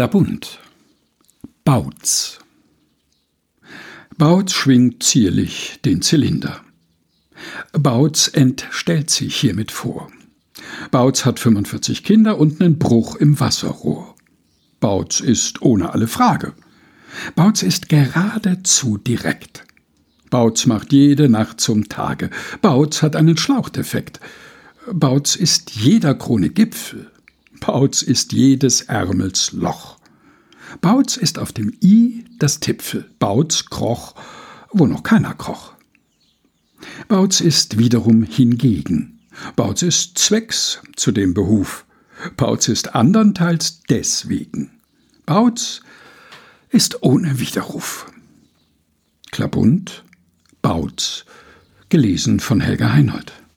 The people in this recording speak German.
Klabund. Bautz. Bautz schwingt zierlich den Zylinder. Bautz entstellt sich hiermit vor. Bautz hat 45 Kinder und einen Bruch im Wasserrohr. Bautz ist ohne alle Frage. Bautz ist geradezu direkt. Bautz macht jede Nacht zum Tage. Bautz hat einen Schlauchdefekt. Bautz ist jeder Krone Gipfel. Bautz ist jedes Ärmels Loch. Bautz ist auf dem I das Tipfel. Bautz kroch, wo noch keiner kroch. Bautz ist wiederum hingegen. Bautz ist zwecks zu dem Behuf. Bautz ist andernteils deswegen. Bautz ist ohne Widerruf. Klabund, Bautz, gelesen von Helga Heinold.